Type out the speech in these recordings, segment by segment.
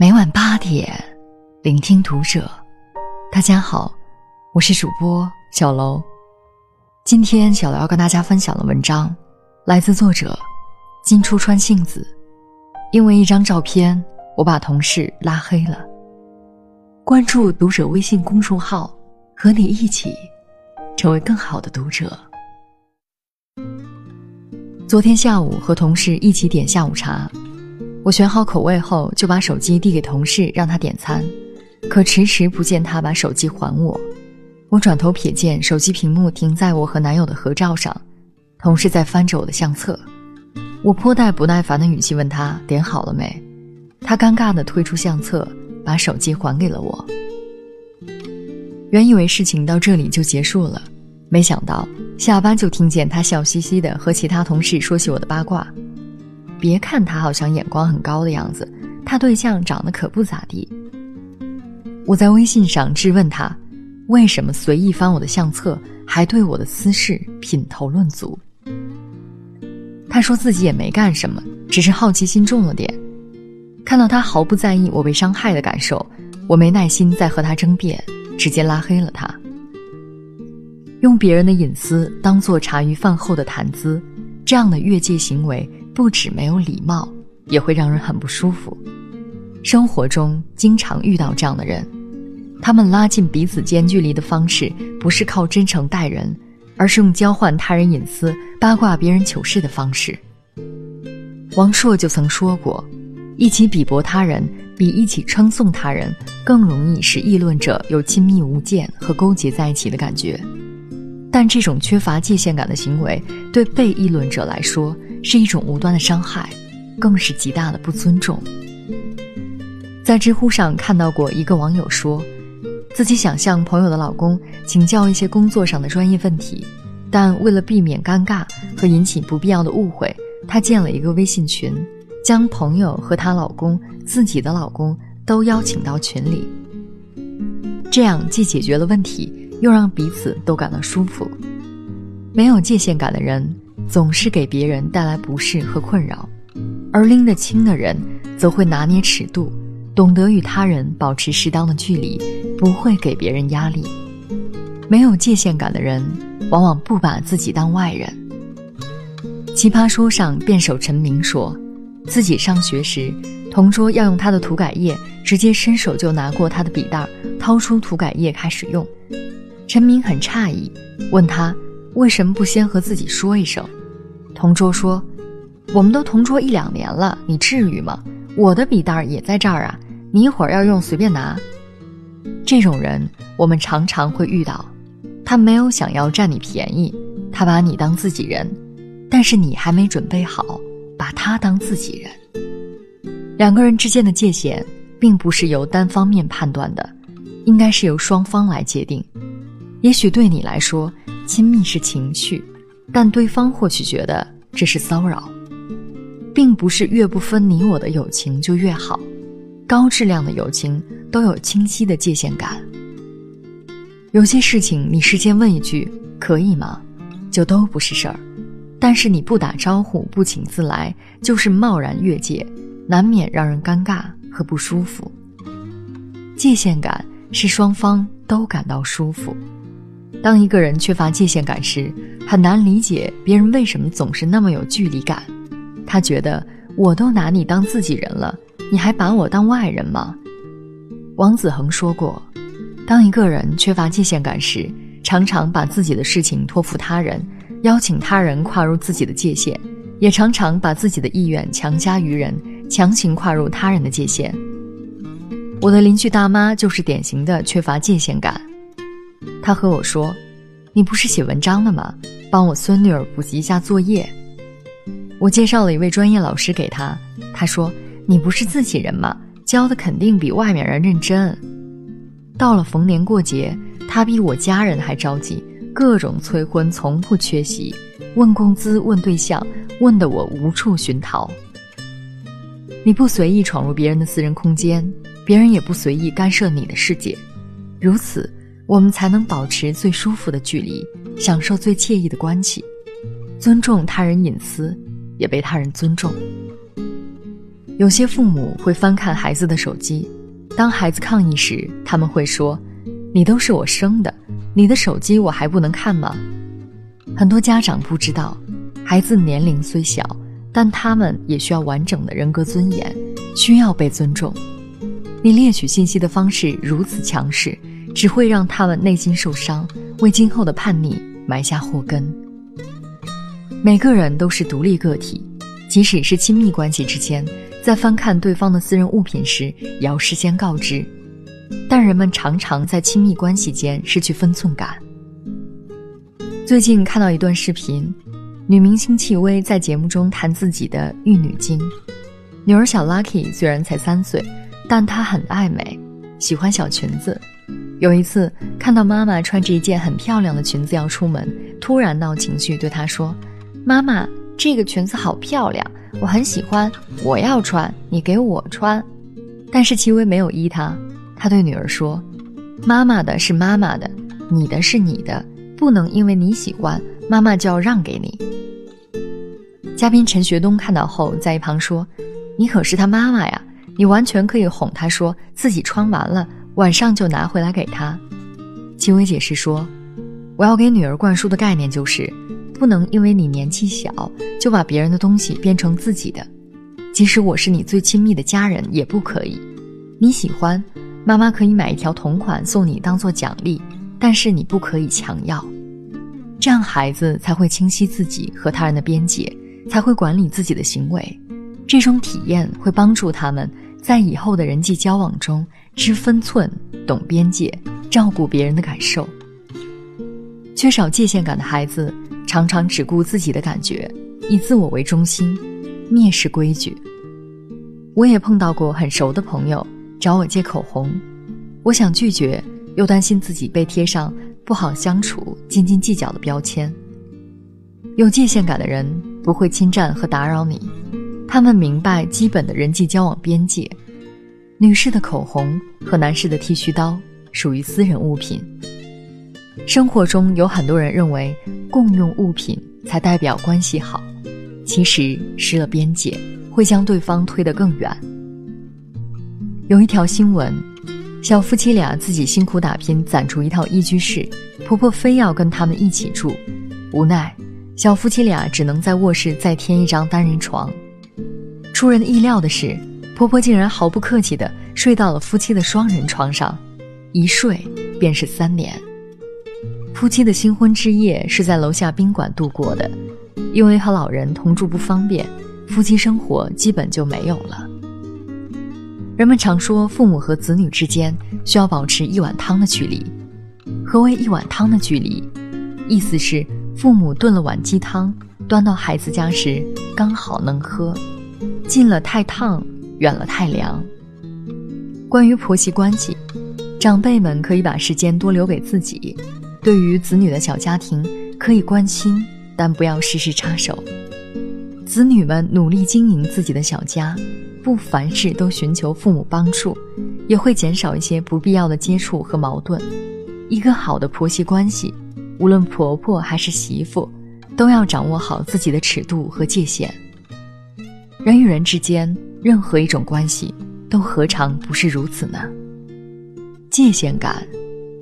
每晚八点，聆听读者。大家好，我是主播小楼。今天小楼要跟大家分享的文章，来自作者金初川杏子。因为一张照片，我把同事拉黑了。关注读者微信公众号，和你一起成为更好的读者。昨天下午和同事一起点下午茶，我选好口味后就把手机递给同事让他点餐，可迟迟不见他把手机还我。我转头瞥见手机屏幕停在我和男友的合照上，同事在翻着我的相册。我颇带不耐烦的语气问他点好了没，他尴尬地退出相册，把手机还给了我。原以为事情到这里就结束了。没想到下班就听见他笑嘻嘻的和其他同事说起我的八卦。别看他好像眼光很高的样子，他对象长得可不咋地。我在微信上质问他，为什么随意翻我的相册，还对我的私事品头论足？他说自己也没干什么，只是好奇心重了点。看到他毫不在意我被伤害的感受，我没耐心再和他争辩，直接拉黑了他。用别人的隐私当做茶余饭后的谈资，这样的越界行为不止没有礼貌，也会让人很不舒服。生活中经常遇到这样的人，他们拉近彼此间距离的方式不是靠真诚待人，而是用交换他人隐私、八卦别人糗事的方式。王朔就曾说过：“一起鄙薄他人，比一起称颂他人更容易使议论者有亲密无间和勾结在一起的感觉。”但这种缺乏界限感的行为，对被议论者来说是一种无端的伤害，更是极大的不尊重。在知乎上看到过一个网友说，自己想向朋友的老公请教一些工作上的专业问题，但为了避免尴尬和引起不必要的误会，她建了一个微信群，将朋友和她老公、自己的老公都邀请到群里，这样既解决了问题。又让彼此都感到舒服。没有界限感的人，总是给别人带来不适和困扰；而拎得清的人，则会拿捏尺度，懂得与他人保持适当的距离，不会给别人压力。没有界限感的人，往往不把自己当外人。奇葩说上辩手陈明说，自己上学时，同桌要用他的涂改液，直接伸手就拿过他的笔袋，掏出涂改液开始用。陈明很诧异，问他为什么不先和自己说一声。同桌说：“我们都同桌一两年了，你至于吗？我的笔袋也在这儿啊，你一会儿要用随便拿。”这种人我们常常会遇到，他没有想要占你便宜，他把你当自己人，但是你还没准备好把他当自己人。两个人之间的界限，并不是由单方面判断的，应该是由双方来界定。也许对你来说，亲密是情趣，但对方或许觉得这是骚扰，并不是越不分你我的友情就越好。高质量的友情都有清晰的界限感。有些事情你事先问一句“可以吗”，就都不是事儿；但是你不打招呼、不请自来，就是贸然越界，难免让人尴尬和不舒服。界限感是双方都感到舒服。当一个人缺乏界限感时，很难理解别人为什么总是那么有距离感。他觉得我都拿你当自己人了，你还把我当外人吗？王子恒说过，当一个人缺乏界限感时，常常把自己的事情托付他人，邀请他人跨入自己的界限，也常常把自己的意愿强加于人，强行跨入他人的界限。我的邻居大妈就是典型的缺乏界限感。他和我说：“你不是写文章的吗？帮我孙女儿补习一下作业。”我介绍了一位专业老师给他。他说：“你不是自己人吗？教的肯定比外面人认真。”到了逢年过节，他比我家人还着急，各种催婚，从不缺席，问工资，问对象，问得我无处寻逃。你不随意闯入别人的私人空间，别人也不随意干涉你的世界，如此。我们才能保持最舒服的距离，享受最惬意的关系，尊重他人隐私，也被他人尊重。有些父母会翻看孩子的手机，当孩子抗议时，他们会说：“你都是我生的，你的手机我还不能看吗？”很多家长不知道，孩子年龄虽小，但他们也需要完整的人格尊严，需要被尊重。你猎取信息的方式如此强势，只会让他们内心受伤，为今后的叛逆埋下祸根。每个人都是独立个体，即使是亲密关系之间，在翻看对方的私人物品时，也要事先告知。但人们常常在亲密关系间失去分寸感。最近看到一段视频，女明星戚薇在节目中谈自己的玉女经。女儿小 Lucky 虽然才三岁，但她很爱美，喜欢小裙子。有一次看到妈妈穿着一件很漂亮的裙子要出门，突然闹情绪，对她说。妈妈，这个裙子好漂亮，我很喜欢，我要穿，你给我穿。但是戚薇没有依他，他对女儿说：“妈妈的是妈妈的，你的是你的，不能因为你喜欢，妈妈就要让给你。”嘉宾陈学冬看到后在一旁说：“你可是他妈妈呀，你完全可以哄他说自己穿完了，晚上就拿回来给他。”戚薇解释说：“我要给女儿灌输的概念就是。”不能因为你年纪小就把别人的东西变成自己的，即使我是你最亲密的家人也不可以。你喜欢，妈妈可以买一条同款送你当做奖励，但是你不可以强要。这样孩子才会清晰自己和他人的边界，才会管理自己的行为。这种体验会帮助他们在以后的人际交往中知分寸、懂边界、照顾别人的感受。缺少界限感的孩子。常常只顾自己的感觉，以自我为中心，蔑视规矩。我也碰到过很熟的朋友找我借口红，我想拒绝，又担心自己被贴上不好相处、斤斤计较的标签。有界限感的人不会侵占和打扰你，他们明白基本的人际交往边界。女士的口红和男士的剃须刀属于私人物品。生活中有很多人认为共用物品才代表关系好，其实失了边界会将对方推得更远。有一条新闻，小夫妻俩自己辛苦打拼攒出一套一居室，婆婆非要跟他们一起住，无奈小夫妻俩只能在卧室再添一张单人床。出人意料的是，婆婆竟然毫不客气地睡到了夫妻的双人床上，一睡便是三年。夫妻的新婚之夜是在楼下宾馆度过的，因为和老人同住不方便，夫妻生活基本就没有了。人们常说，父母和子女之间需要保持一碗汤的距离。何为一碗汤的距离？意思是父母炖了碗鸡汤，端到孩子家时刚好能喝，近了太烫，远了太凉。关于婆媳关系，长辈们可以把时间多留给自己。对于子女的小家庭，可以关心，但不要时时插手。子女们努力经营自己的小家，不凡事都寻求父母帮助，也会减少一些不必要的接触和矛盾。一个好的婆媳关系，无论婆婆还是媳妇，都要掌握好自己的尺度和界限。人与人之间，任何一种关系，都何尝不是如此呢？界限感，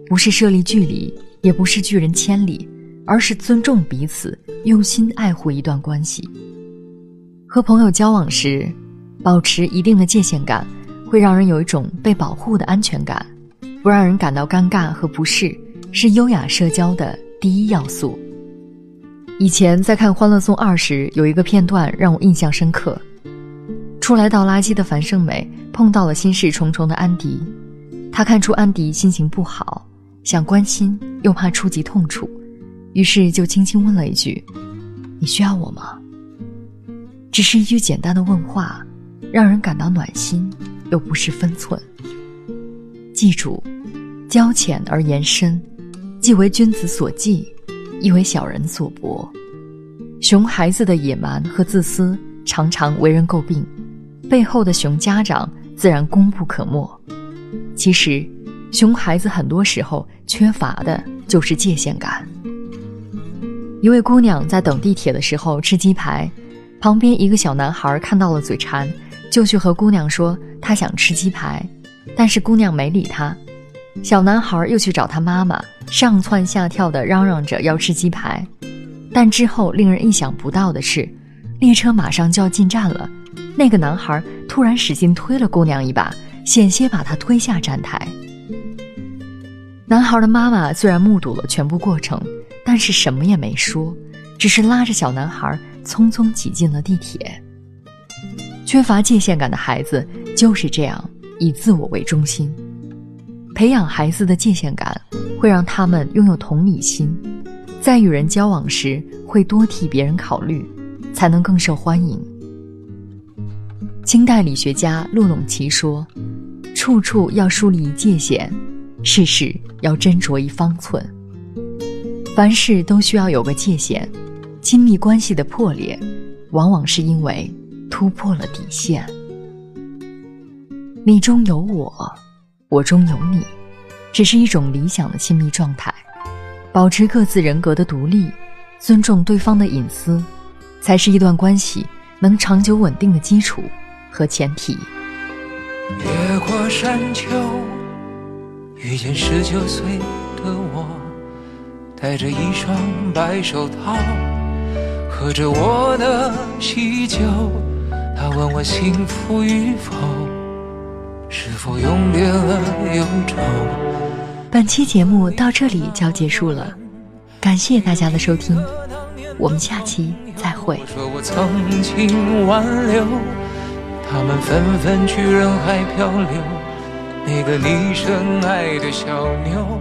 不是设立距离。也不是拒人千里，而是尊重彼此，用心爱护一段关系。和朋友交往时，保持一定的界限感，会让人有一种被保护的安全感，不让人感到尴尬和不适，是优雅社交的第一要素。以前在看《欢乐颂二》时，有一个片段让我印象深刻：初来倒垃圾的樊胜美碰到了心事重重的安迪，他看出安迪心情不好。想关心又怕触及痛处，于是就轻轻问了一句：“你需要我吗？”只是一句简单的问话，让人感到暖心，又不失分寸。记住，交浅而言深，既为君子所忌，亦为小人所博。熊孩子的野蛮和自私常常为人诟病，背后的熊家长自然功不可没。其实。熊孩子很多时候缺乏的就是界限感。一位姑娘在等地铁的时候吃鸡排，旁边一个小男孩看到了嘴馋，就去和姑娘说他想吃鸡排，但是姑娘没理他。小男孩又去找他妈妈，上蹿下跳的嚷嚷着要吃鸡排。但之后令人意想不到的是，列车马上就要进站了，那个男孩突然使劲推了姑娘一把，险些把她推下站台。男孩的妈妈虽然目睹了全部过程，但是什么也没说，只是拉着小男孩匆匆挤进了地铁。缺乏界限感的孩子就是这样，以自我为中心。培养孩子的界限感，会让他们拥有同理心，在与人交往时会多替别人考虑，才能更受欢迎。清代理学家陆陇奇说：“处处要树立界限，事事要斟酌一方寸。凡事都需要有个界限。亲密关系的破裂，往往是因为。”突破了底线，你中有我，我中有你，只是一种理想的亲密状态。保持各自人格的独立，尊重对方的隐私，才是一段关系能长久稳定的基础和前提。越过山丘，遇见十九岁的我，戴着一双白手套，喝着我的喜酒。他问我幸福与否，是否永别了忧愁。本期节目到这里就要结束了，感谢大家的收听，我们下期再会。说我曾经挽留，他们纷纷去人海漂流，那个你深爱的小妞。